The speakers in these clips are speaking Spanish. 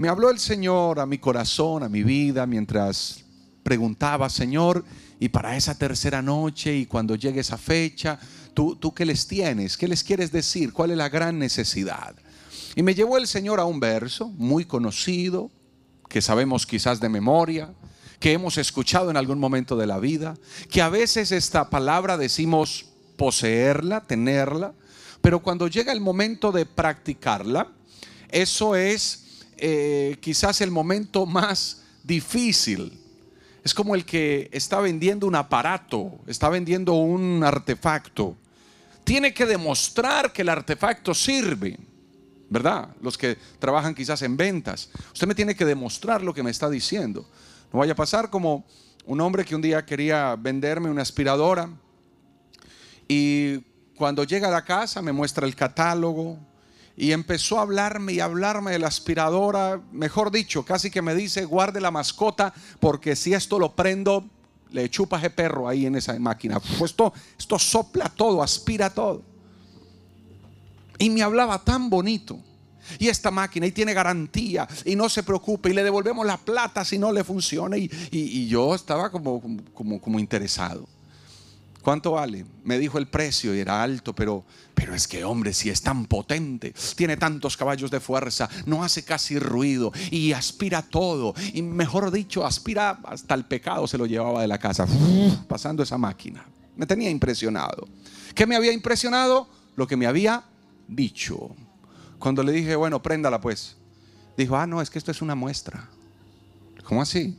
me habló el Señor a mi corazón, a mi vida, mientras preguntaba, Señor, y para esa tercera noche y cuando llegue esa fecha, ¿tú, ¿tú qué les tienes? ¿Qué les quieres decir? ¿Cuál es la gran necesidad? Y me llevó el Señor a un verso muy conocido, que sabemos quizás de memoria, que hemos escuchado en algún momento de la vida, que a veces esta palabra decimos poseerla, tenerla, pero cuando llega el momento de practicarla, eso es eh, quizás el momento más difícil. Es como el que está vendiendo un aparato, está vendiendo un artefacto. Tiene que demostrar que el artefacto sirve, ¿verdad? Los que trabajan quizás en ventas. Usted me tiene que demostrar lo que me está diciendo. No vaya a pasar como un hombre que un día quería venderme una aspiradora y cuando llega a la casa me muestra el catálogo y empezó a hablarme y hablarme de la aspiradora, mejor dicho, casi que me dice, guarde la mascota porque si esto lo prendo, le chupa ese perro ahí en esa máquina. Pues esto, esto sopla todo, aspira todo. Y me hablaba tan bonito. Y esta máquina y tiene garantía y no se preocupe y le devolvemos la plata si no le funciona. Y, y yo estaba como, como, como interesado. ¿Cuánto vale? Me dijo el precio y era alto, pero, pero es que hombre, si es tan potente, tiene tantos caballos de fuerza, no hace casi ruido y aspira todo. Y mejor dicho, aspira hasta el pecado, se lo llevaba de la casa, pasando esa máquina. Me tenía impresionado. ¿Qué me había impresionado? Lo que me había dicho. Cuando le dije, bueno, préndala pues, dijo, ah, no, es que esto es una muestra. ¿Cómo así?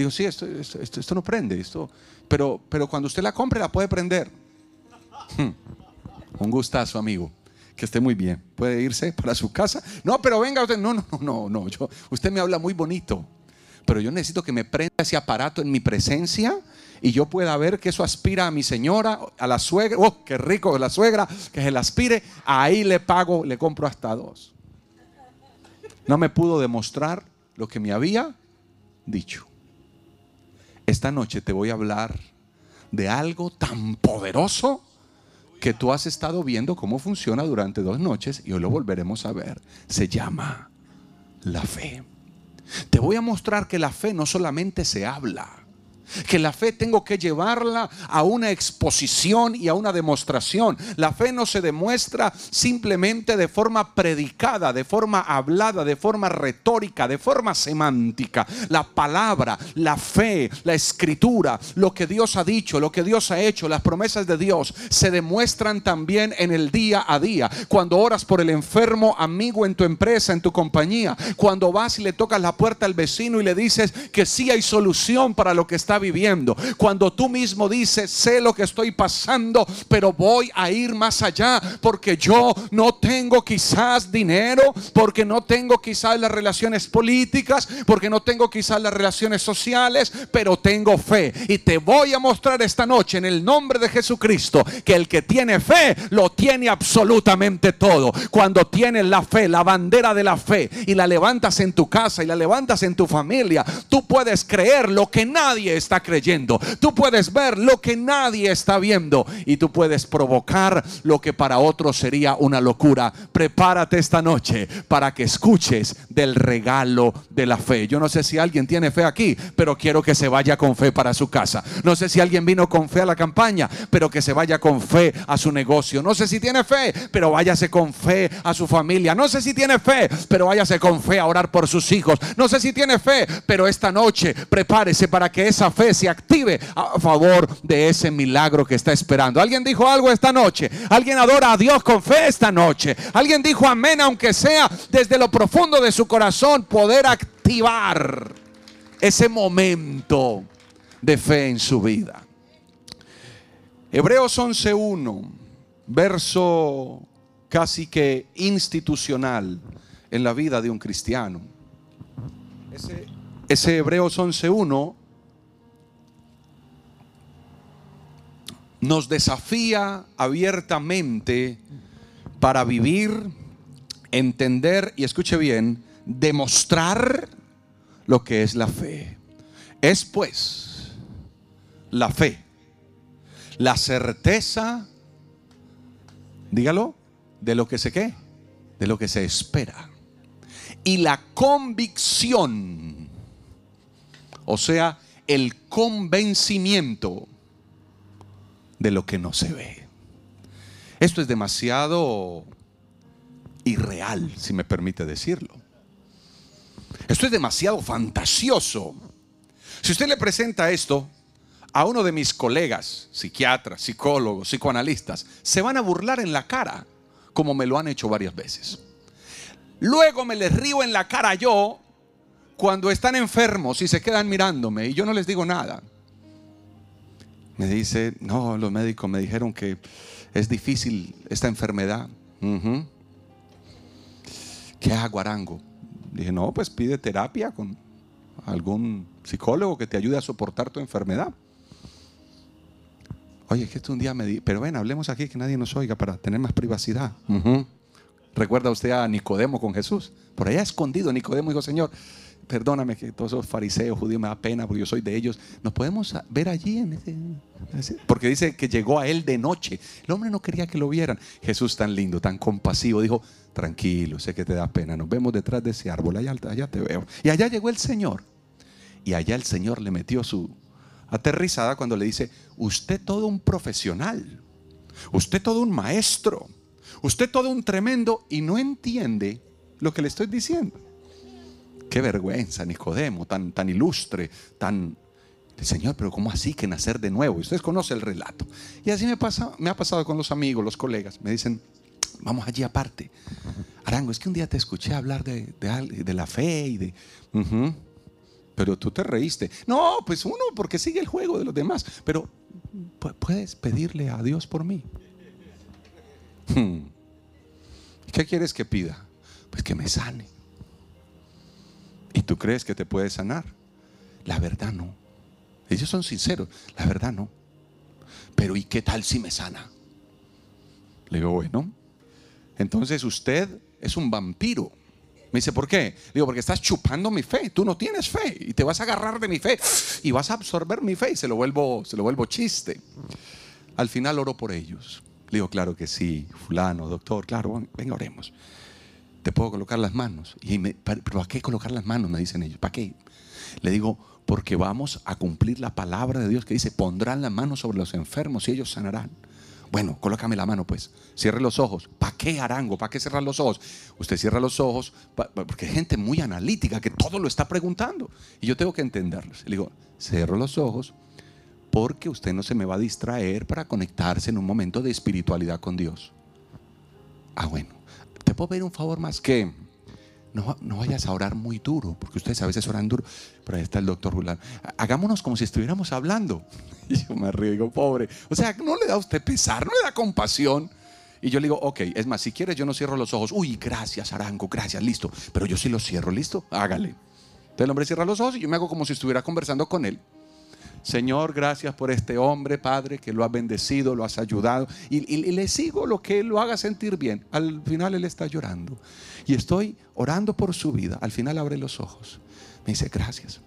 Digo, sí, esto, esto, esto no prende, esto, pero, pero cuando usted la compre la puede prender. Hmm. Un gustazo, amigo. Que esté muy bien. Puede irse para su casa. No, pero venga usted. No, no, no, no. Yo, usted me habla muy bonito. Pero yo necesito que me prenda ese aparato en mi presencia y yo pueda ver que eso aspira a mi señora, a la suegra. Oh, qué rico la suegra, que se la aspire. Ahí le pago, le compro hasta dos. No me pudo demostrar lo que me había dicho. Esta noche te voy a hablar de algo tan poderoso que tú has estado viendo cómo funciona durante dos noches y hoy lo volveremos a ver. Se llama la fe. Te voy a mostrar que la fe no solamente se habla, que la fe tengo que llevarla a una exposición y a una demostración. La fe no se demuestra simplemente de forma predicada, de forma hablada, de forma retórica, de forma semántica. La palabra, la fe, la escritura, lo que Dios ha dicho, lo que Dios ha hecho, las promesas de Dios se demuestran también en el día a día. Cuando oras por el enfermo amigo en tu empresa, en tu compañía, cuando vas y le tocas la puerta al vecino y le dices que sí hay solución para lo que está viviendo. Cuando tú mismo dices, sé lo que estoy pasando, pero voy a ir más allá porque yo no tengo quizás dinero, porque no tengo quizás las relaciones políticas, porque no tengo quizás las relaciones sociales, pero tengo fe. Y te voy a mostrar esta noche en el nombre de Jesucristo que el que tiene fe lo tiene absolutamente todo. Cuando tienes la fe, la bandera de la fe, y la levantas en tu casa y la levantas en tu familia, tú puedes creer lo que nadie está está creyendo. Tú puedes ver lo que nadie está viendo y tú puedes provocar lo que para otros sería una locura. Prepárate esta noche para que escuches del regalo de la fe. Yo no sé si alguien tiene fe aquí, pero quiero que se vaya con fe para su casa. No sé si alguien vino con fe a la campaña, pero que se vaya con fe a su negocio. No sé si tiene fe, pero váyase con fe a su familia. No sé si tiene fe, pero váyase con fe a orar por sus hijos. No sé si tiene fe, pero esta noche prepárese para que esa fe se active a favor de ese milagro que está esperando. ¿Alguien dijo algo esta noche? ¿Alguien adora a Dios con fe esta noche? ¿Alguien dijo amén aunque sea desde lo profundo de su corazón poder activar ese momento de fe en su vida? Hebreos 11.1, verso casi que institucional en la vida de un cristiano. Ese, ese Hebreos 11.1 nos desafía abiertamente para vivir, entender y escuche bien, demostrar lo que es la fe. Es pues la fe, la certeza, dígalo, de lo que se qué, de lo que se espera y la convicción, o sea, el convencimiento de lo que no se ve. Esto es demasiado irreal, si me permite decirlo. Esto es demasiado fantasioso. Si usted le presenta esto a uno de mis colegas, psiquiatras, psicólogos, psicoanalistas, se van a burlar en la cara, como me lo han hecho varias veces. Luego me les río en la cara yo cuando están enfermos y se quedan mirándome y yo no les digo nada. Me dice, no, los médicos me dijeron que es difícil esta enfermedad. ¿Qué hago, Arango? Dije, no, pues pide terapia con algún psicólogo que te ayude a soportar tu enfermedad. Oye, que esto un día me di, pero ven, hablemos aquí que nadie nos oiga para tener más privacidad. ¿Recuerda usted a Nicodemo con Jesús? Por allá escondido, Nicodemo dijo, Señor, perdóname que todos esos fariseos, judíos me da pena porque yo soy de ellos. Nos podemos ver allí en ese, porque dice que llegó a él de noche. El hombre no quería que lo vieran. Jesús tan lindo, tan compasivo, dijo, tranquilo, sé que te da pena. Nos vemos detrás de ese árbol, allá, allá te veo. Y allá llegó el Señor. Y allá el Señor le metió su aterrizada cuando le dice, usted todo un profesional, usted todo un maestro, usted todo un tremendo y no entiende lo que le estoy diciendo. Qué vergüenza, Nicodemo, tan, tan ilustre, tan... Señor, pero ¿cómo así que nacer de nuevo? Ustedes conocen el relato. Y así me, pasa, me ha pasado con los amigos, los colegas. Me dicen, vamos allí aparte. Arango, es que un día te escuché hablar de, de, la fe y de... Pero tú te reíste. No, pues uno, porque sigue el juego de los demás. Pero puedes pedirle a Dios por mí. Hmm. ¿Qué quieres que pida? Pues que me sane. ¿Y tú crees que te puede sanar? La verdad no. Ellos son sinceros. La verdad no. Pero ¿y qué tal si me sana? Le digo, bueno, entonces usted es un vampiro. Me dice, ¿por qué? Le digo, porque estás chupando mi fe. Tú no tienes fe y te vas a agarrar de mi fe y vas a absorber mi fe y se lo vuelvo, se lo vuelvo chiste. Al final oro por ellos. Le digo, claro que sí, fulano, doctor, claro, venga, oremos te puedo colocar las manos. Y ¿Pero para qué colocar las manos? Me dicen ellos. ¿Para qué? Le digo, porque vamos a cumplir la palabra de Dios que dice, pondrán las manos sobre los enfermos y ellos sanarán. Bueno, colócame la mano pues. Cierre los ojos. ¿Para qué arango? ¿Para qué cerrar los ojos? Usted cierra los ojos porque hay gente muy analítica que todo lo está preguntando. Y yo tengo que entenderlos. Le digo, cierro los ojos porque usted no se me va a distraer para conectarse en un momento de espiritualidad con Dios. Ah, bueno. ¿Te puedo pedir un favor más? Que no, vayas a orar muy duro, porque ustedes a veces oran duro. Pero ahí está el doctor Julán. Hagámonos como si estuviéramos hablando. Y yo me río, digo, pobre. O sea, no le da a usted pesar, no le da compasión. Y yo le digo, ok, es más, si quieres yo no cierro los ojos. Uy, gracias, Arango, gracias, listo. Pero yo sí los cierro, listo, hágale. Entonces el hombre cierra los ojos y yo me hago como si estuviera conversando con él. Señor, gracias por este hombre, Padre, que lo has bendecido, lo has ayudado. Y, le sigo lo que lo haga sentir bien. Al final él está llorando. Y estoy orando por su vida. Al final abre los ojos. Me dice, gracias.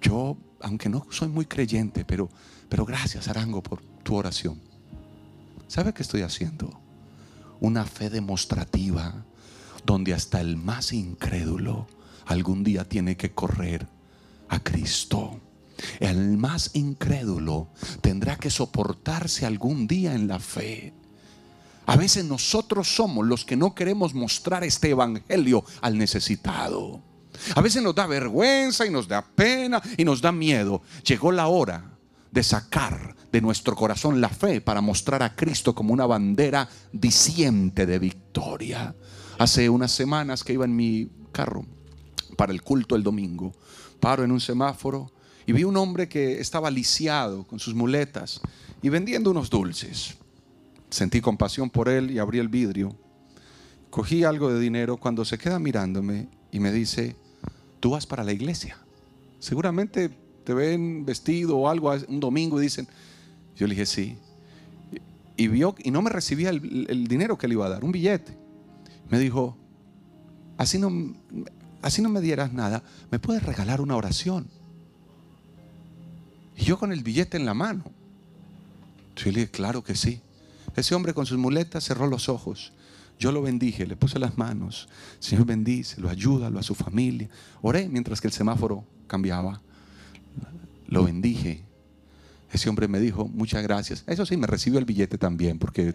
Yo, aunque no soy muy creyente, pero, pero gracias, Arango, por tu oración. ¿Sabe qué estoy haciendo? Una fe demostrativa donde hasta el más incrédulo algún día tiene que correr a Cristo. El más incrédulo tendrá que soportarse algún día en la fe. A veces nosotros somos los que no queremos mostrar este evangelio al necesitado. A veces nos da vergüenza y nos da pena y nos da miedo. Llegó la hora de sacar de nuestro corazón la fe para mostrar a Cristo como una bandera diciente de victoria. Hace unas semanas que iba en mi carro para el culto el domingo, paro en un semáforo y vi un hombre que estaba lisiado con sus muletas y vendiendo unos dulces. Sentí compasión por él y abrí el vidrio. Cogí algo de dinero cuando se queda mirándome y me dice, tú vas para la iglesia. Seguramente te ven vestido o algo un domingo y dicen, yo le dije sí. Y vio y no me recibía el, dinero que le iba a dar, un billete. Me dijo, así no, así no me dieras nada, ¿me puedes regalar una oración? Y yo con el billete en la mano. Yo le dije, claro que sí. Ese hombre con sus muletas cerró los ojos, Yo lo bendije, le puse las manos. Señor bendice, lo ayuda, lo a su familia. Oré mientras que el semáforo cambiaba. Lo bendije. Ese hombre me dijo, muchas gracias. Eso sí, me recibió el billete también, porque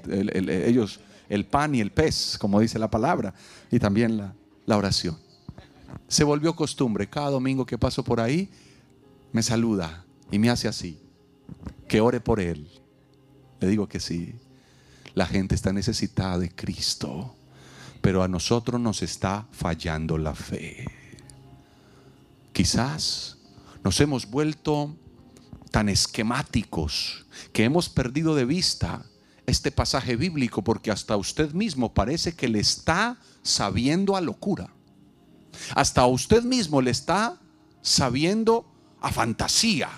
ellos, el pan y el pez, como dice la palabra, y también la oración. Se volvió costumbre. Cada domingo que paso por ahí, me saluda y me hace así. Que ore por él. Le digo que sí. La gente está necesitada de Cristo, pero a nosotros nos está fallando la fe. Quizás nos hemos vuelto tan esquemáticos que hemos perdido de vista este pasaje bíblico porque hasta usted mismo parece que le está sabiendo a locura. Hasta usted mismo le está sabiendo a fantasía.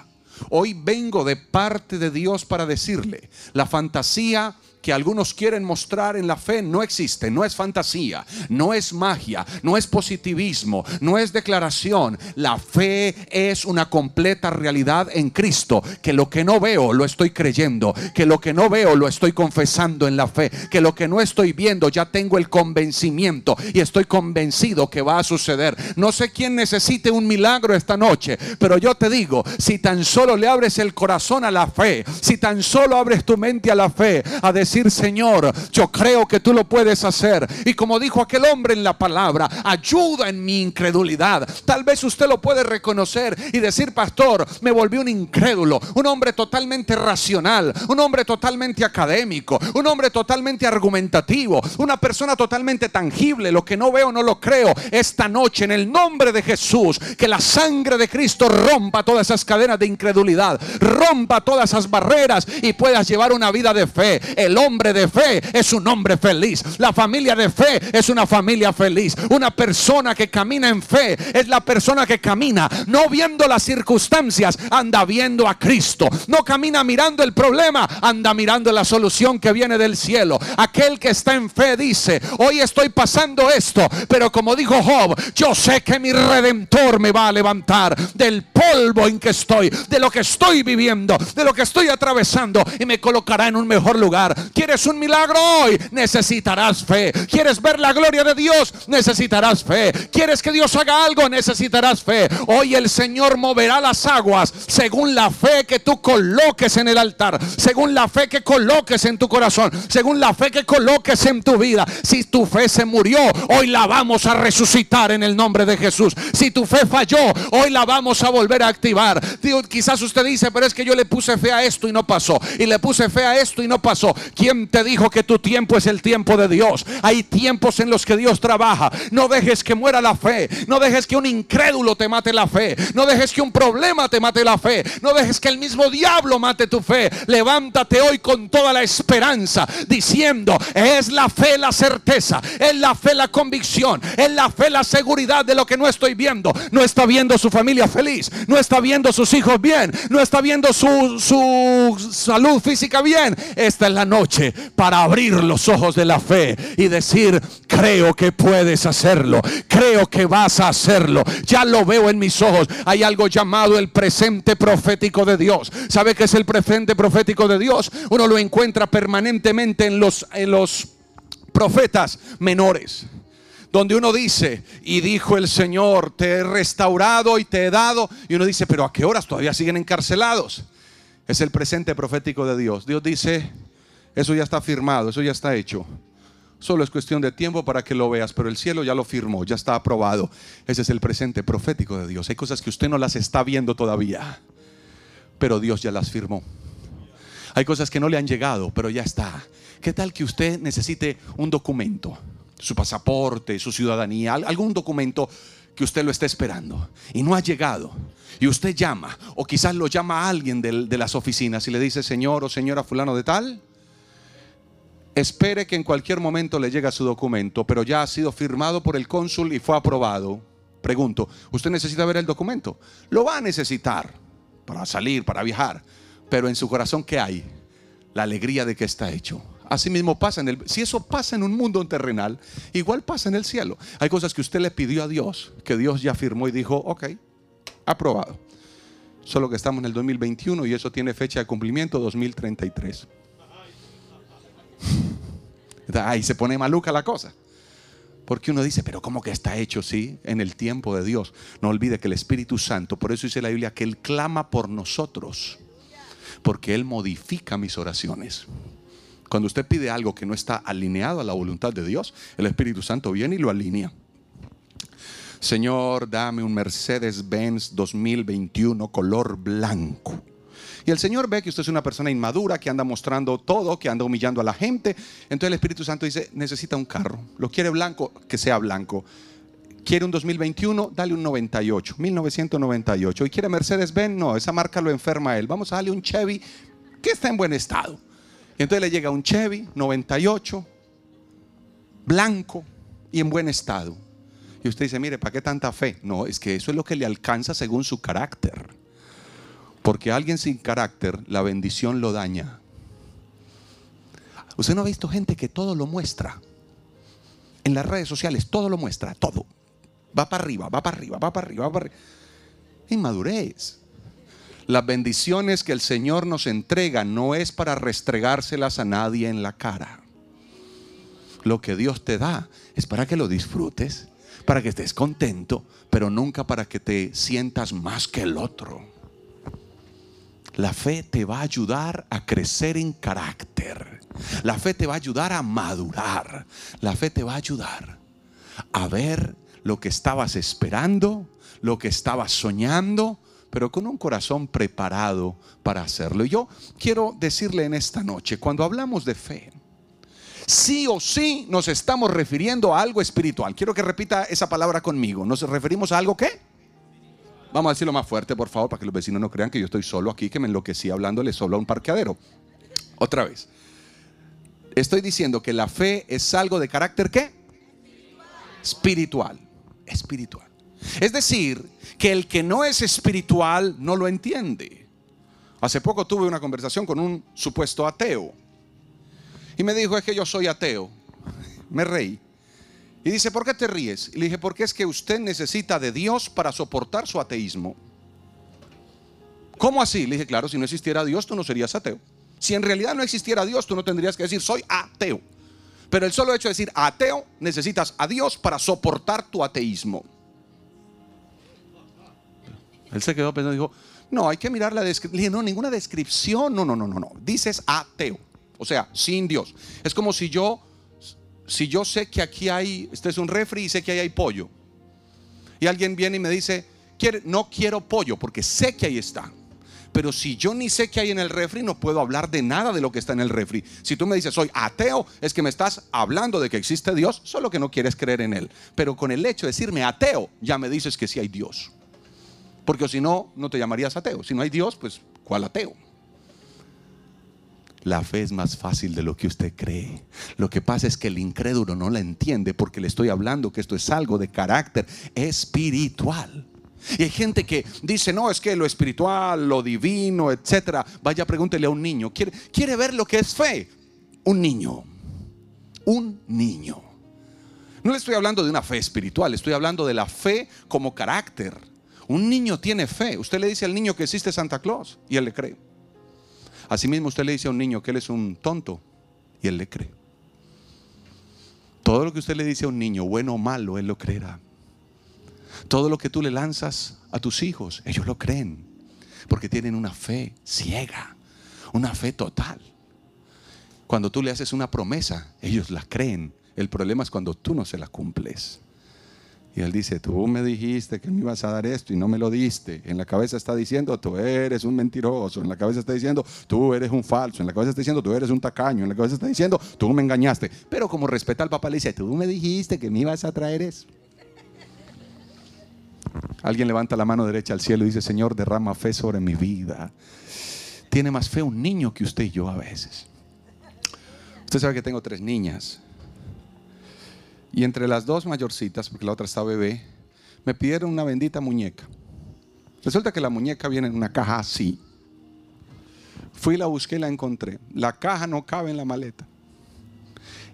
Hoy vengo de parte de Dios para decirle, la fantasía que algunos quieren mostrar en la fe no existe, no es fantasía, no es magia, no es positivismo, no es declaración. La fe es una completa realidad en Cristo, que lo que no veo lo estoy creyendo, que lo que no veo lo estoy confesando en la fe, que lo que no estoy viendo ya tengo el convencimiento y estoy convencido que va a suceder. No sé quién necesite un milagro esta noche, pero yo te digo, si tan solo le abres el corazón a la fe, si tan solo abres tu mente a la fe, a decir Señor, yo creo que tú lo puedes hacer. Y como dijo aquel hombre en la palabra, ayuda en mi incredulidad. Tal vez usted lo puede reconocer y decir, pastor, me volví un incrédulo, un hombre totalmente racional, un hombre totalmente académico, un hombre totalmente argumentativo, una persona totalmente tangible. Lo que no veo no lo creo. Esta noche, en el nombre de Jesús, que la sangre de Cristo rompa todas esas cadenas de incredulidad, rompa todas esas barreras y puedas llevar una vida de fe. El hombre de fe es un hombre feliz. La familia de fe es una familia feliz. Una persona que camina en fe es la persona que camina no viendo las circunstancias, anda viendo a Cristo. No camina mirando el problema, anda mirando la solución que viene del cielo. Aquel que está en fe dice, hoy estoy pasando esto, pero como dijo Job, yo sé que mi redentor me va a levantar del polvo en que estoy, de lo que estoy viviendo, de lo que estoy atravesando y me colocará en un mejor lugar. ¿Quieres un milagro hoy? Necesitarás fe. ¿Quieres ver la gloria de Dios? Necesitarás fe. ¿Quieres que Dios haga algo? Necesitarás fe. Hoy el Señor moverá las aguas según la fe que tú coloques en el altar, según la fe que coloques en tu corazón, según la fe que coloques en tu vida. Si tu fe se murió, hoy la vamos a resucitar en el nombre de Jesús. Si tu fe falló, hoy la vamos a volver a activar. quizás usted dice, pero es que yo le puse fe a esto y no pasó. Y le puse fe a esto y no pasó. ¿Quién te dijo que tu tiempo es el tiempo de Dios? Hay tiempos en los que Dios trabaja. No dejes que muera la fe. No dejes que un incrédulo te mate la fe. No dejes que un problema te mate la fe. No dejes que el mismo diablo mate tu fe. Levántate hoy con toda la esperanza diciendo, es la fe la certeza, es la fe la convicción, es la fe la seguridad de lo que no estoy viendo. No está viendo su familia feliz, no está viendo sus hijos bien, no está viendo su, su salud física bien. Esta es la noche para abrir los ojos de la fe y decir, creo que puedes hacerlo, creo que vas a hacerlo, ya lo veo en mis ojos. Hay algo llamado el presente profético de Dios. ¿Sabe qué es el presente profético de Dios? Uno lo encuentra permanentemente en los, en los profetas menores donde uno dice, y dijo el Señor, te he restaurado y te he dado, y uno dice, pero ¿a qué horas todavía siguen encarcelados? Es el presente profético de Dios. Dios dice, eso ya está firmado, eso ya está hecho. Solo es cuestión de tiempo para que lo veas, pero el cielo ya lo firmó, ya está aprobado. Ese es el presente profético de Dios. Hay cosas que usted no las está viendo todavía, pero Dios ya las firmó. Hay cosas que no le han llegado, pero ya está. ¿Qué tal que usted necesite un documento? Su pasaporte, su ciudadanía, algún documento que usted lo esté esperando y no ha llegado. Y usted llama, o quizás lo llama a alguien de, de las oficinas y le dice, Señor o señora fulano de tal, espere que en cualquier momento le llegue su documento, pero ya ha sido firmado por el cónsul y fue aprobado. Pregunto, ¿usted necesita ver el documento? Lo va a necesitar para salir, para viajar, pero en su corazón, ¿qué hay? La alegría de que está hecho. Así mismo pasa en el si eso pasa en un mundo terrenal, igual pasa en el cielo. Hay cosas que usted le pidió a Dios, que Dios ya firmó y dijo, ok, aprobado. Solo que estamos en el 2021 y eso tiene fecha de cumplimiento 2033. Ahí se pone maluca la cosa. Porque uno dice, pero ¿cómo que está hecho? Sí, en el tiempo de Dios. No olvide que el Espíritu Santo, por eso dice la Biblia, que Él clama por nosotros. Porque Él modifica mis oraciones. Cuando usted pide algo que no está alineado a la voluntad de Dios, el Espíritu Santo viene y lo alinea. Señor, dame un Mercedes-Benz 2021 color blanco. Y el Señor ve que usted es una persona inmadura, que anda mostrando todo, que anda humillando a la gente. Entonces el Espíritu Santo dice, necesita un carro. Lo quiere blanco, que sea blanco. Quiere un 2021, dale un 98, 1998. Y quiere Mercedes-Benz, no, esa marca lo enferma a él. Vamos a darle un Chevy que está en buen estado. Y entonces le llega un Chevy 98, blanco y en buen estado. Y usted dice, mire, ¿para qué tanta fe? No, es que eso es lo que le alcanza según su carácter. Porque alguien sin carácter, la bendición lo daña. Usted no ha visto gente que todo lo muestra. En las redes sociales todo lo muestra, todo. Va para arriba, va para arriba, va para arriba, va para arriba. Inmadurez. Las bendiciones que el Señor nos entrega no es para restregárselas a nadie en la cara. Lo que Dios te da es para que lo disfrutes, para que estés contento, pero nunca para que te sientas más que el otro. La fe te va a ayudar a crecer en carácter. La fe te va a ayudar a madurar. La fe te va a ayudar a ver lo que estabas esperando, lo que estabas soñando, pero con un corazón preparado para hacerlo. Y yo quiero decirle en esta noche, cuando hablamos de fe, sí o sí nos estamos refiriendo a algo espiritual. Quiero que repita esa palabra conmigo. ¿Nos referimos a algo qué? Vamos a decirlo más fuerte, por favor, para que los vecinos no crean que yo estoy solo aquí, que me enloquecí hablándole solo a un parqueadero. Otra vez. Estoy diciendo que la fe es algo de carácter qué? Espiritual. Espiritual. Es decir, que el que no es espiritual no lo entiende. Hace poco tuve una conversación con un supuesto ateo. Y me dijo, es que yo soy ateo. Me reí. Y dice, ¿por qué te ríes? Y le dije, porque es que usted necesita de Dios para soportar su ateísmo. ¿Cómo así? Le dije, claro, si no existiera Dios, tú no serías ateo. Si en realidad no existiera Dios, tú no tendrías que decir, soy ateo. Pero el solo hecho de decir ateo, necesitas a Dios para soportar tu ateísmo. Él se quedó pensando y dijo, no, hay que mirar la descripción. Le dije, no, ninguna descripción. No, no, no, no, no. Dices ateo. O sea, sin Dios. Es como si yo, si yo sé que aquí hay, este es un refri y sé que ahí hay pollo. Y alguien viene y me dice, no quiero pollo porque sé que ahí está. Pero si yo ni sé que hay en el refri, no puedo hablar de nada de lo que está en el refri. Si tú me dices, soy ateo, es que me estás hablando de que existe Dios, solo que no quieres creer en Él. Pero con el hecho de decirme ateo, ya me dices que sí hay Dios. Porque si no, no te llamarías ateo. Si no hay Dios, pues ¿cuál ateo? La fe es más fácil de lo que usted cree. Lo que pasa es que el incrédulo no la entiende porque le estoy hablando que esto es algo de carácter espiritual. Y hay gente que dice, no, es que lo espiritual, lo divino, etcétera. Vaya, pregúntele a un niño. ¿Quiere, quiere ver lo que es fe? Un niño. Un niño. No le estoy hablando de una fe espiritual, estoy hablando de la fe como carácter. Un niño tiene fe. Usted le dice al niño que existe Santa Claus y él le cree. Asimismo usted le dice a un niño que él es un tonto y él le cree. Todo lo que usted le dice a un niño, bueno o malo, él lo creerá. Todo lo que tú le lanzas a tus hijos, ellos lo creen. Porque tienen una fe ciega, una fe total. Cuando tú le haces una promesa, ellos la creen. El problema es cuando tú no se la cumples. Y él dice, tú me dijiste que me ibas a dar esto y no me lo diste. En la cabeza está diciendo, tú eres un mentiroso. En la cabeza está diciendo, tú eres un falso. En la cabeza está diciendo, tú eres un tacaño. En la cabeza está diciendo, tú me engañaste. Pero como respeta al papá, le dice, tú me dijiste que me ibas a traer eso. Alguien levanta la mano derecha al cielo y dice, Señor, derrama fe sobre mi vida. Tiene más fe un niño que usted y yo a veces. Usted sabe que tengo tres niñas. Y entre las dos mayorcitas, porque la otra está bebé, me pidieron una bendita muñeca. Resulta que la muñeca viene en una caja así. Fui, la busqué y la encontré. La caja no cabe en la maleta.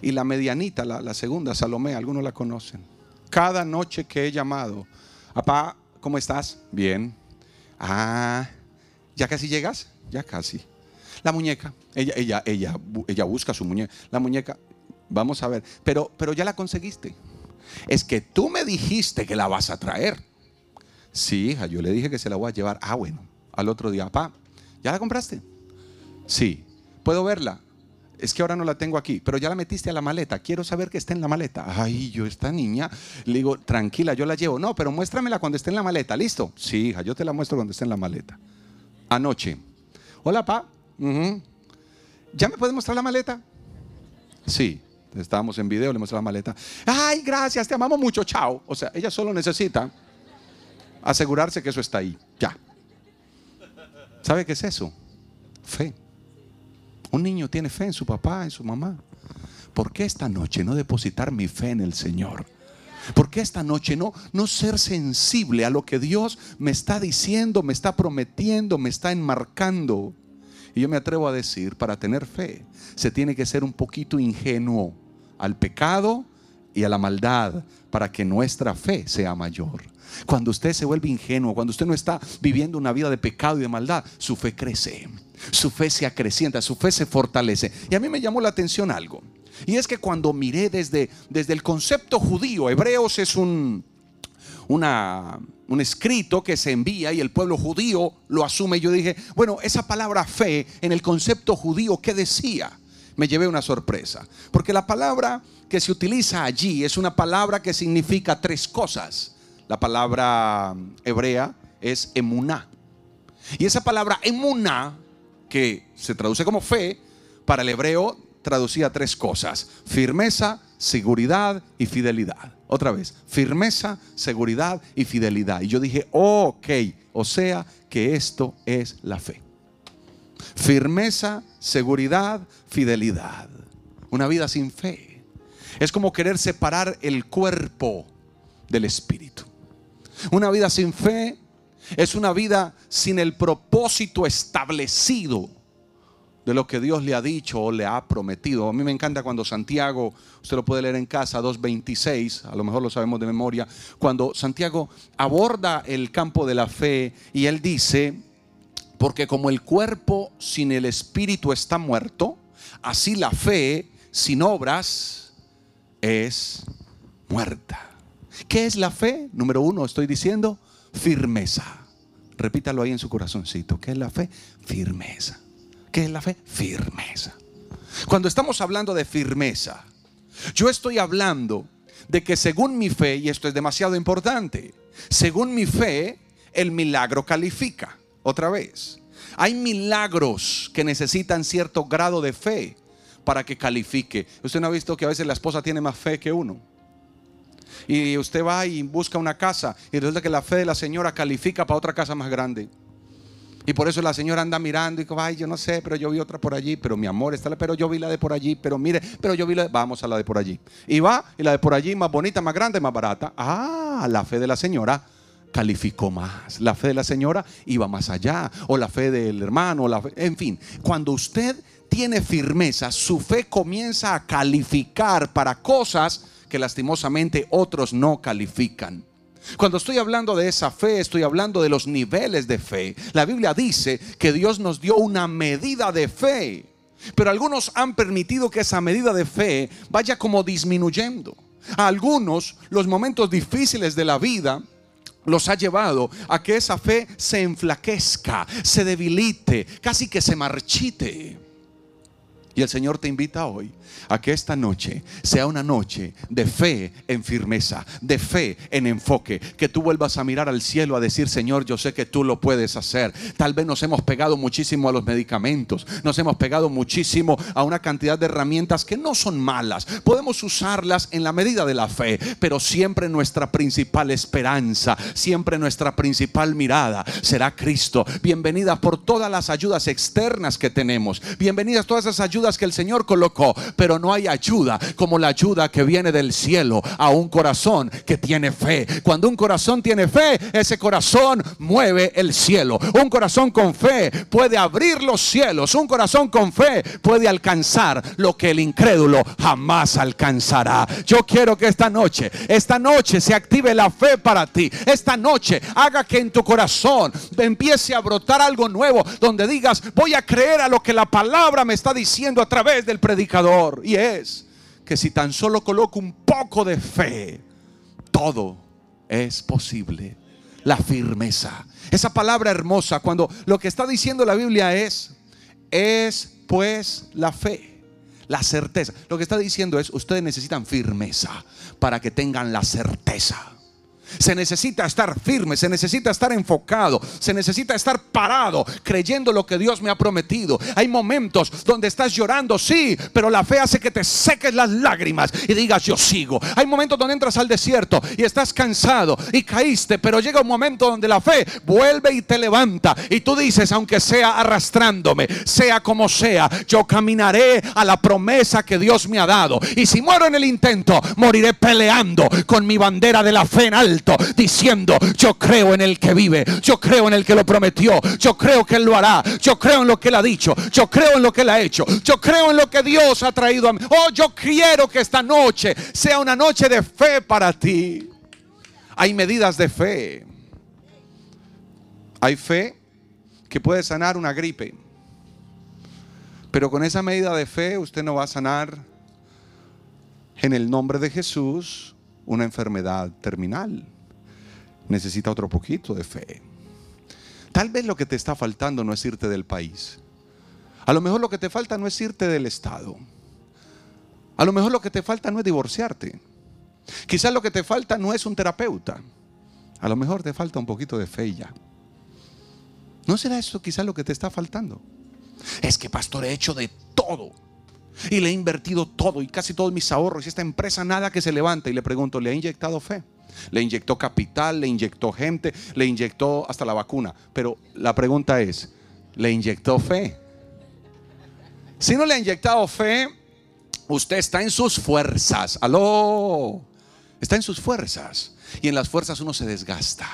Y la medianita, la, segunda, Salomé, algunos la conocen. Cada noche que he llamado, papá, ¿cómo estás? Bien. Ah, ¿ya casi llegas? Ya casi. La muñeca, ella, ella, ella, ella busca su muñeca. La muñeca, Vamos a ver. Pero, pero ya la conseguiste. Es que tú me dijiste que la vas a traer. Sí, hija, yo le dije que se la voy a llevar. Ah, bueno. Al otro día, papá, ¿ya la compraste? Sí. ¿Puedo verla? Es que ahora no la tengo aquí, pero ya la metiste a la maleta. Quiero saber que está en la maleta. Ay, yo esta niña, le digo, tranquila, yo la llevo. No, pero muéstramela cuando esté en la maleta. ¿Listo? Sí, hija, yo te la muestro cuando esté en la maleta. Anoche. Hola, pa. ¿Ya me puedes mostrar la maleta? Sí. Estábamos en video, le mostré la maleta. Ay, gracias, te amamos mucho, chao. O sea, ella solo necesita asegurarse que eso está ahí. Ya. ¿Sabe qué es eso? Fe. Un niño tiene fe en su papá, en su mamá. ¿Por qué esta noche no depositar mi fe en el Señor? ¿Por qué esta noche no, no ser sensible a lo que Dios me está diciendo, me está prometiendo, me está enmarcando? Y yo me atrevo a decir, para tener fe, se tiene que ser un poquito ingenuo al pecado y a la maldad para que nuestra fe sea mayor. Cuando usted se vuelve ingenuo, cuando usted no está viviendo una vida de pecado y de maldad, su fe crece, su fe se acrecienta, su fe se fortalece. Y a mí me llamó la atención algo. Y es que cuando miré desde, desde el concepto judío, Hebreos es un, un escrito que se envía y el pueblo judío lo asume. Yo dije, bueno, esa palabra fe en el concepto judío, ¿qué decía? Me llevé una sorpresa. Porque la palabra que se utiliza allí es una palabra que significa tres cosas. La palabra hebrea es emuná. Y esa palabra emuná, que se traduce como fe, para el hebreo traducía tres cosas. Firmeza, seguridad y fidelidad. Otra vez, firmeza, seguridad y fidelidad. Y yo dije, ok, o sea que esto es la fe. Firmeza, seguridad, fidelidad. Una vida sin fe. Es como querer separar el cuerpo del espíritu. Una vida sin fe es una vida sin el propósito establecido de lo que Dios le ha dicho o le ha prometido. A mí me encanta cuando Santiago, usted lo puede leer en casa, 2.26, a lo mejor lo sabemos de memoria, cuando Santiago aborda el campo de la fe y él dice, porque como el cuerpo sin el espíritu está muerto, así la fe sin obras es muerta. ¿Qué es la fe? Número uno, estoy diciendo firmeza. Repítalo ahí en su corazoncito. ¿Qué es la fe? Firmeza. ¿Qué es la fe? Firmeza. Cuando estamos hablando de firmeza, yo estoy hablando de que según mi fe, y esto es demasiado importante, según mi fe, el milagro califica. Otra vez, hay milagros que necesitan cierto grado de fe para que califique. Usted no ha visto que a veces la esposa tiene más fe que uno. Y usted va y busca una casa y resulta que la fe de la señora califica para otra casa más grande. Y por eso la señora anda mirando y dice, ay, yo no sé, pero yo vi otra por allí, pero mi amor está, pero yo vi la de por allí, pero mire, pero yo vi la de, vamos a la de por allí. Y va, y la de por allí más bonita, más grande, más barata. Ah, la fe de la señora calificó más. La fe de la señora iba más allá, o la fe del hermano, la en fin, cuando usted tiene firmeza, su fe comienza a calificar para cosas que lastimosamente otros no califican. Cuando estoy hablando de esa fe, estoy hablando de los niveles de fe. La Biblia dice que Dios nos dio una medida de fe, pero algunos han permitido que esa medida de fe vaya como disminuyendo. A algunos los momentos difíciles de la vida los ha llevado a que esa fe se enflaquezca, se debilite, casi que se marchite. Y el Señor te invita hoy a que esta noche sea una noche de fe en firmeza, de fe en enfoque, que tú vuelvas a mirar al cielo a decir, Señor, yo sé que tú lo puedes hacer. Tal vez nos hemos pegado muchísimo a los medicamentos, nos hemos pegado muchísimo a una cantidad de herramientas que no son malas. Podemos usarlas en la medida de la fe, pero siempre nuestra principal esperanza, siempre nuestra principal mirada será Cristo. Bienvenidas por todas las ayudas externas que tenemos, bienvenidas todas esas ayudas que el Señor colocó, pero no hay ayuda como la ayuda que viene del cielo a un corazón que tiene fe. Cuando un corazón tiene fe, ese corazón mueve el cielo. Un corazón con fe puede abrir los cielos. Un corazón con fe puede alcanzar lo que el incrédulo jamás alcanzará. Yo quiero que esta noche, esta noche se active la fe para ti. Esta noche haga que en tu corazón empiece a brotar algo nuevo donde digas, voy a creer a lo que la palabra me está diciendo a través del predicador y es que si tan solo coloco un poco de fe, todo es posible. La firmeza. Esa palabra hermosa, cuando lo que está diciendo la Biblia es, es pues la fe, la certeza. Lo que está diciendo es, ustedes necesitan firmeza para que tengan la certeza. Se necesita estar firme, se necesita estar enfocado, se necesita estar parado, creyendo lo que Dios me ha prometido. Hay momentos donde estás llorando, sí, pero la fe hace que te seques las lágrimas y digas, yo sigo. Hay momentos donde entras al desierto y estás cansado y caíste, pero llega un momento donde la fe vuelve y te levanta. Y tú dices, aunque sea arrastrándome, sea como sea, yo caminaré a la promesa que Dios me ha dado. Y si muero en el intento, moriré peleando con mi bandera de la fe en alto diciendo, yo creo en el que vive, yo creo en el que lo prometió, yo creo que él lo hará, yo creo en lo que él ha dicho, yo creo en lo que él ha hecho, yo creo en lo que Dios ha traído a mí. Oh, yo quiero que esta noche sea una noche de fe para ti. Hay medidas de fe. Hay fe que puede sanar una gripe. Pero con esa medida de fe usted no va a sanar en el nombre de Jesús una enfermedad terminal necesita otro poquito de fe. Tal vez lo que te está faltando no es irte del país. A lo mejor lo que te falta no es irte del Estado. A lo mejor lo que te falta no es divorciarte. Quizás lo que te falta no es un terapeuta. A lo mejor te falta un poquito de fe ya. ¿No será eso quizás lo que te está faltando? Es que pastor he hecho de todo. Y le he invertido todo y casi todos mis ahorros. Y esta empresa nada que se levanta. Y le pregunto, ¿le ha inyectado fe? Le inyectó capital, le inyectó gente, le inyectó hasta la vacuna. Pero la pregunta es, ¿le inyectó fe? Si no le ha inyectado fe, usted está en sus fuerzas. Aló, está en sus fuerzas. Y en las fuerzas uno se desgasta.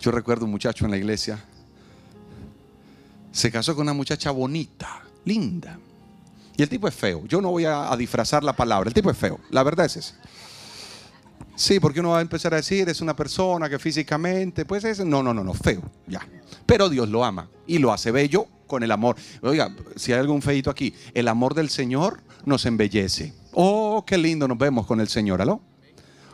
Yo recuerdo un muchacho en la iglesia. Se casó con una muchacha bonita, linda. El tipo es feo. Yo no voy a, a disfrazar la palabra. El tipo es feo. La verdad es esa. Sí, porque uno va a empezar a decir, es una persona que físicamente, pues es, no, no, no, no, feo, ya. Pero Dios lo ama y lo hace bello con el amor. Oiga, si hay algún feito aquí, el amor del Señor nos embellece. Oh, qué lindo nos vemos con el Señor, ¿aló?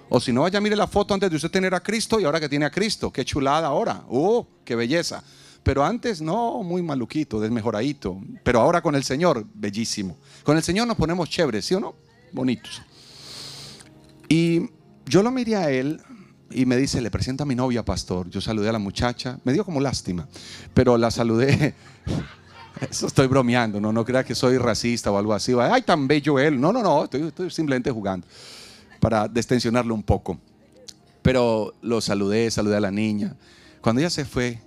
O si no, vaya, mire la foto antes de usted tener a Cristo y ahora que tiene a Cristo. Qué chulada ahora. Oh, qué belleza. Pero antes, no, muy maluquito, desmejoradito. Pero ahora con el Señor, bellísimo. Con el Señor nos ponemos chéveres, ¿sí o no? Bonitos. Y yo lo miré a él y me dice, le presenta a mi novia, pastor. Yo saludé a la muchacha, me dio como lástima, pero la saludé. Eso estoy bromeando, no, no crea que soy racista o algo así. Ay, tan bello él. No, no, no, estoy, simplemente jugando para destensionarlo un poco. Pero lo saludé, saludé a la niña. Cuando ella se fue,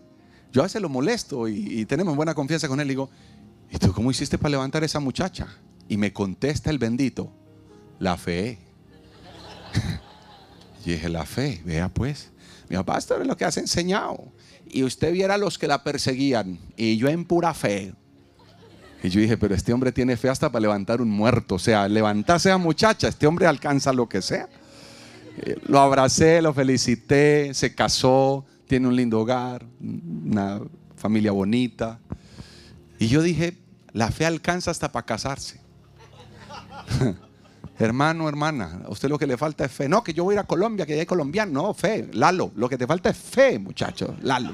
yo a veces lo molesto y, tenemos buena confianza con él. Digo, ¿y tú cómo hiciste para levantar a esa muchacha? Y me contesta el bendito, la fe. Y dije, la fe, vea pues. Mi papá, pastor, es lo que has enseñado. Y usted viera a los que la perseguían. Y yo en pura fe. Y yo dije, pero este hombre tiene fe hasta para levantar un muerto. O sea, levantarse a muchacha, este hombre alcanza lo que sea. Eh, lo abracé, lo felicité, se casó, tiene un lindo hogar, una familia bonita. Y yo dije, la fe alcanza hasta para casarse. Hermano, hermana, a usted lo que le falta es fe. No, que yo voy a ir a Colombia, que ya hay colombiano. No, fe. Lalo, lo que te falta es fe, muchacho. Lalo.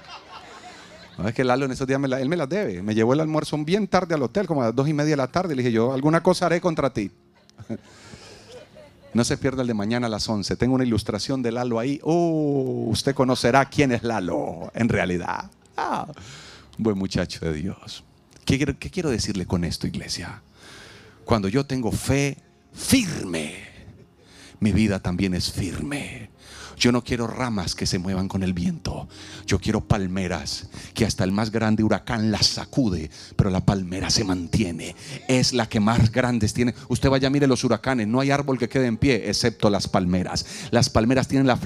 Es que Lalo en esos días me él me las debe. Me llevó el almuerzo bien tarde al hotel, como a las dos y media de la tarde. Le dije yo, alguna cosa haré contra ti. No se pierda el de mañana a las 11. Tengo una ilustración de Lalo ahí. Oh, usted conocerá quién es Lalo en realidad. Ah, buen muchacho de Dios. ¿Qué, ¿Qué quiero decirle con esto, iglesia? Cuando yo tengo fe firme, mi vida también es firme. Yo no quiero ramas que se muevan con el viento. Yo quiero palmeras que hasta el más grande huracán las sacude, pero la palmera se mantiene. Es la que más grandes tiene. Usted vaya, mire los huracanes. No hay árbol que quede en pie, excepto las palmeras. Las palmeras tienen la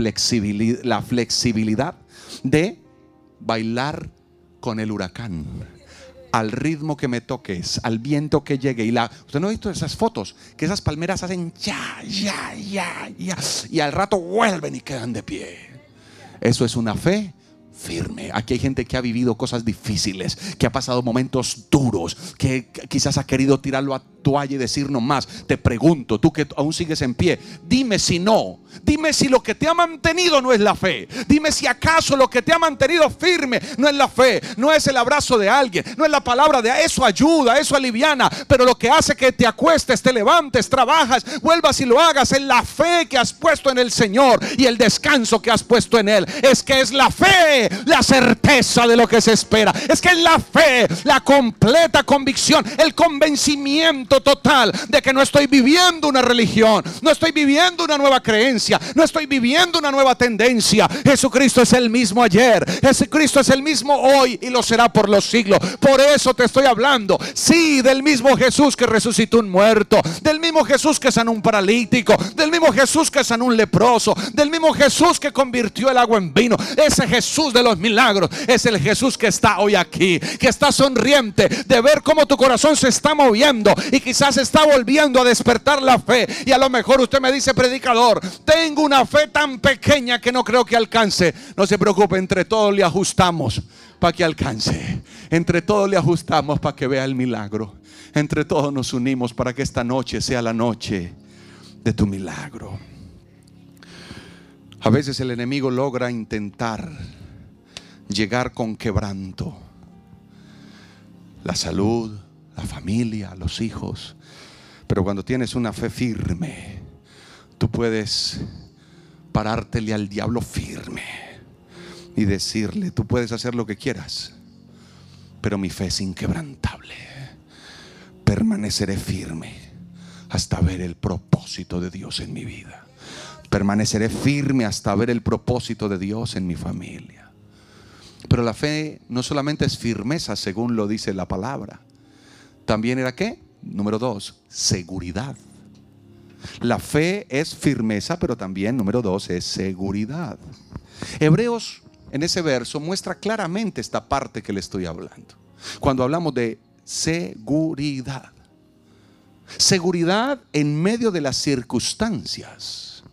la flexibilidad de bailar con el huracán al ritmo que me toques, al viento que llegue. Y la, usted no ha visto esas fotos, que esas palmeras hacen ya, ya, ya, ya, y al rato vuelven y quedan de pie. Eso es una fe firme. Aquí hay gente que ha vivido cosas difíciles, que ha pasado momentos duros, que quizás ha querido tirarlo a toalla y decir no más. Te pregunto, tú que aún sigues en pie, dime si no. Dime si lo que te ha mantenido no es la fe. Dime si acaso lo que te ha mantenido firme no es la fe, no es el abrazo de alguien, no es la palabra de eso ayuda, eso aliviana, pero lo que hace que te acuestes, te levantes, trabajas, vuelvas y lo hagas es la fe que has puesto en el Señor y el descanso que has puesto en él. Es que es la fe, la certeza de lo que se espera. Es que es la fe, la completa convicción, el convencimiento total de que no estoy viviendo una religión, no estoy viviendo una nueva creencia, no estoy viviendo una nueva tendencia. Jesucristo es el mismo ayer, Jesucristo es el mismo hoy y lo será por los siglos. Por eso te estoy hablando, sí, del mismo Jesús que resucitó un muerto, del mismo Jesús que sanó un paralítico, del mismo Jesús que sanó un leproso, del mismo Jesús que convirtió el agua en vino. Ese Jesús de los milagros es el Jesús que está hoy aquí, que está sonriente de ver cómo tu corazón se está moviendo y quizás está volviendo a despertar la fe. Y a lo mejor usted me dice, predicador, tengo una fe tan pequeña que no creo que alcance. No se preocupe, entre todos le ajustamos para que alcance. Entre todos le ajustamos para que vea el milagro. Entre todos nos unimos para que esta noche sea la noche de tu milagro. A veces el enemigo logra intentar llegar con quebranto. La salud, la familia, los hijos. Pero cuando tienes una fe firme, tú puedes parártele al diablo firme y decirle, tú puedes hacer lo que quieras, pero mi fe es inquebrantable. Permaneceré firme hasta ver el propósito de Dios en mi vida. Permaneceré firme hasta ver el propósito de Dios en mi familia. Pero la fe no solamente es firmeza, según lo dice la palabra. También era qué? Número dos, seguridad. La fe es firmeza, pero también, número dos, es seguridad. Hebreos en ese verso muestra claramente esta parte que le estoy hablando. Cuando hablamos de seguridad. Seguridad en medio de las circunstancias.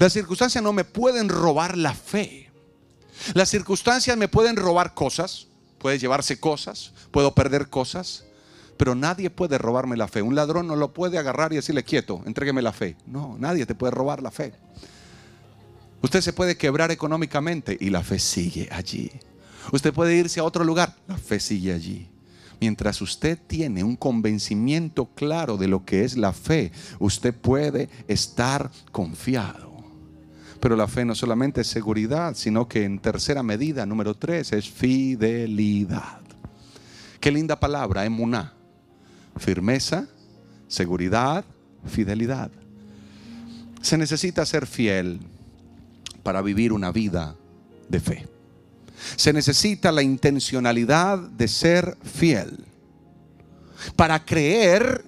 Las circunstancias no me pueden robar la fe. Las circunstancias me pueden robar cosas, puede llevarse cosas, puedo perder cosas, pero nadie puede robarme la fe. Un ladrón no lo puede agarrar y decirle quieto, entrégueme la fe. No, nadie te puede robar la fe. Usted se puede quebrar económicamente y la fe sigue allí. Usted puede irse a otro lugar, la fe sigue allí. Mientras usted tiene un convencimiento claro de lo que es la fe, usted puede estar confiado. Pero la fe no solamente es seguridad, sino que en tercera medida, número tres, es fidelidad. Qué linda palabra, emuná. Firmeza, seguridad, fidelidad. Se necesita ser fiel para vivir una vida de fe. Se necesita la intencionalidad de ser fiel para creer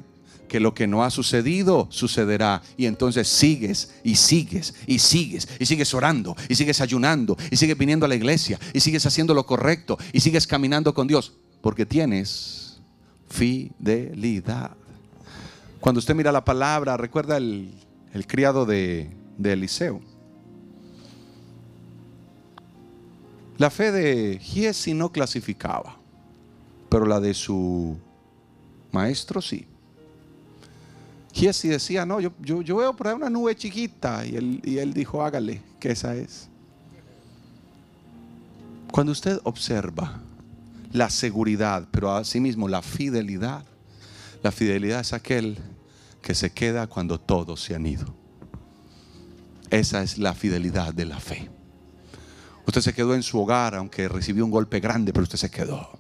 que lo que no ha sucedido sucederá. Y entonces sigues y sigues y sigues y sigues orando y sigues ayunando y sigues viniendo a la iglesia y sigues haciendo lo correcto y sigues caminando con Dios porque tienes fidelidad. Cuando usted mira la palabra, recuerda el, criado de, de Eliseo. La fe de Giesi no clasificaba, pero la de su maestro sí. Giesi decía, no, yo, yo, veo por ahí una nube chiquita. Y él, y él dijo, hágale, que esa es. Cuando usted observa la seguridad, pero asimismo la fidelidad, la fidelidad es aquel que se queda cuando todos se han ido. Esa es la fidelidad de la fe. Usted se quedó en su hogar, aunque recibió un golpe grande, pero usted se quedó.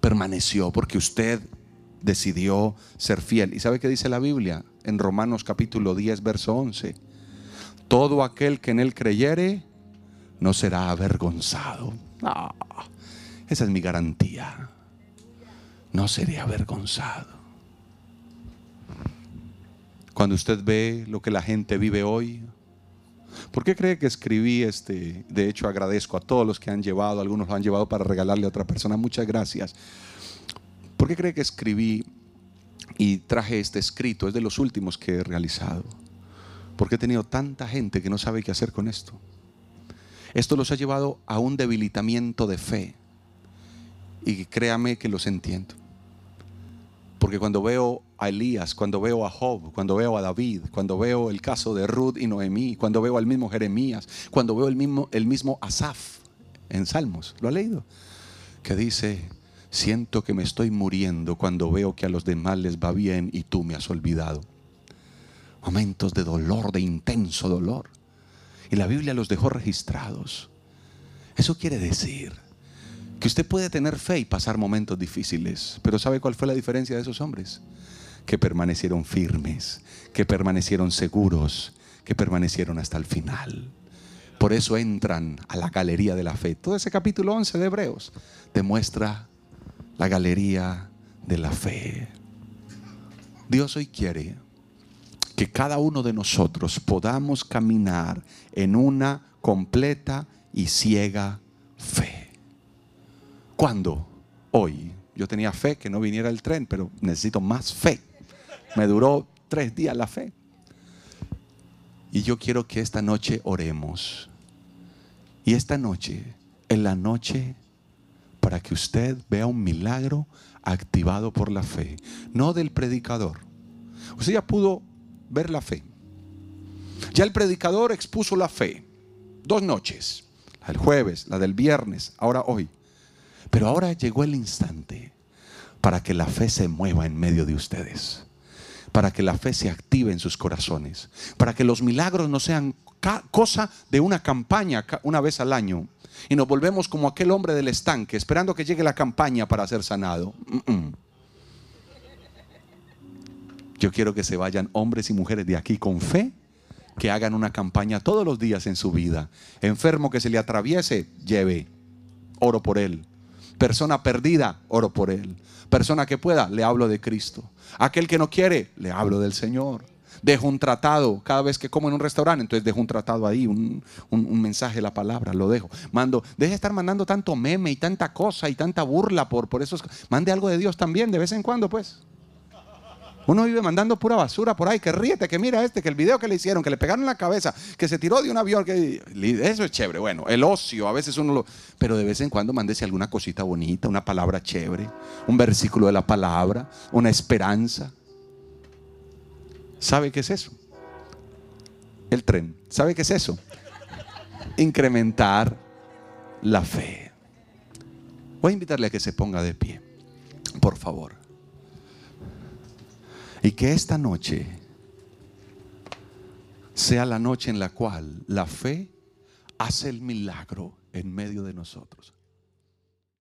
Permaneció porque usted decidió ser fiel. ¿Y sabe qué dice la Biblia? En Romanos capítulo 10, verso 11. Todo aquel que en él creyere no será avergonzado. esa es mi garantía. No seré avergonzado. Cuando usted ve lo que la gente vive hoy, ¿por qué cree que escribí este? De hecho, agradezco a todos los que han llevado, algunos lo han llevado para regalarle a otra persona. Muchas gracias. ¿Por qué cree que escribí y traje este escrito? Es de los últimos que he realizado. Porque he tenido tanta gente que no sabe qué hacer con esto. Esto los ha llevado a un debilitamiento de fe. Y créame que los entiendo. Porque cuando veo a Elías, cuando veo a Job, cuando veo a David, cuando veo el caso de Ruth y Noemí, cuando veo al mismo Jeremías, cuando veo el mismo, el mismo Asaf en Salmos, ¿lo ha leído? Que dice, siento que me estoy muriendo cuando veo que a los demás les va bien y tú me has olvidado. Momentos de dolor, de intenso dolor. Y la Biblia los dejó registrados. Eso quiere decir que usted puede tener fe y pasar momentos difíciles, pero ¿sabe cuál fue la diferencia de esos hombres? Que permanecieron firmes, que permanecieron seguros, que permanecieron hasta el final. Por eso entran a la galería de la fe. Todo ese capítulo 11 de Hebreos demuestra la galería de la fe. Dios hoy quiere que cada uno de nosotros podamos caminar en una completa y ciega fe. ¿Cuándo? Hoy. Yo tenía fe que no viniera el tren, pero necesito más fe. Me duró tres días la fe. Y yo quiero que esta noche oremos. Y esta noche es la noche para que usted vea un milagro activado por la fe, no del predicador. Usted ya pudo ver la fe. Ya el predicador expuso la fe. Dos noches. El jueves, la del viernes, ahora hoy. Pero ahora llegó el instante para que la fe se mueva en medio de ustedes, para que la fe se active en sus corazones, para que los milagros no sean cosa de una campaña una vez al año y nos volvemos como aquel hombre del estanque esperando que llegue la campaña para ser sanado. Yo quiero que se vayan hombres y mujeres de aquí con fe, que hagan una campaña todos los días en su vida. Enfermo que se le atraviese, lleve, oro por él. Persona perdida, oro por él. Persona que pueda, le hablo de Cristo. Aquel que no quiere, le hablo del Señor. Dejo un tratado cada vez que como en un restaurante, entonces dejo un tratado ahí, un, mensaje de la palabra, lo dejo. Mando, deje de estar mandando tanto meme y tanta cosa y tanta burla por, por. Mande algo de Dios también de vez en cuando, pues. Uno vive mandando pura basura por ahí, que ríete, que mira este, que el video que le hicieron, que le pegaron en la cabeza, que se tiró de un avión, que eso es chévere. Bueno, el ocio, a veces uno lo... Pero de vez en cuando mándese alguna cosita bonita, una palabra chévere, un versículo de la palabra, una esperanza. ¿Sabe qué es eso? El tren. ¿Sabe qué es eso? Incrementar la fe. Voy a invitarle a que se ponga de pie, por favor. Y que esta noche sea la noche en la cual la fe hace el milagro en medio de nosotros.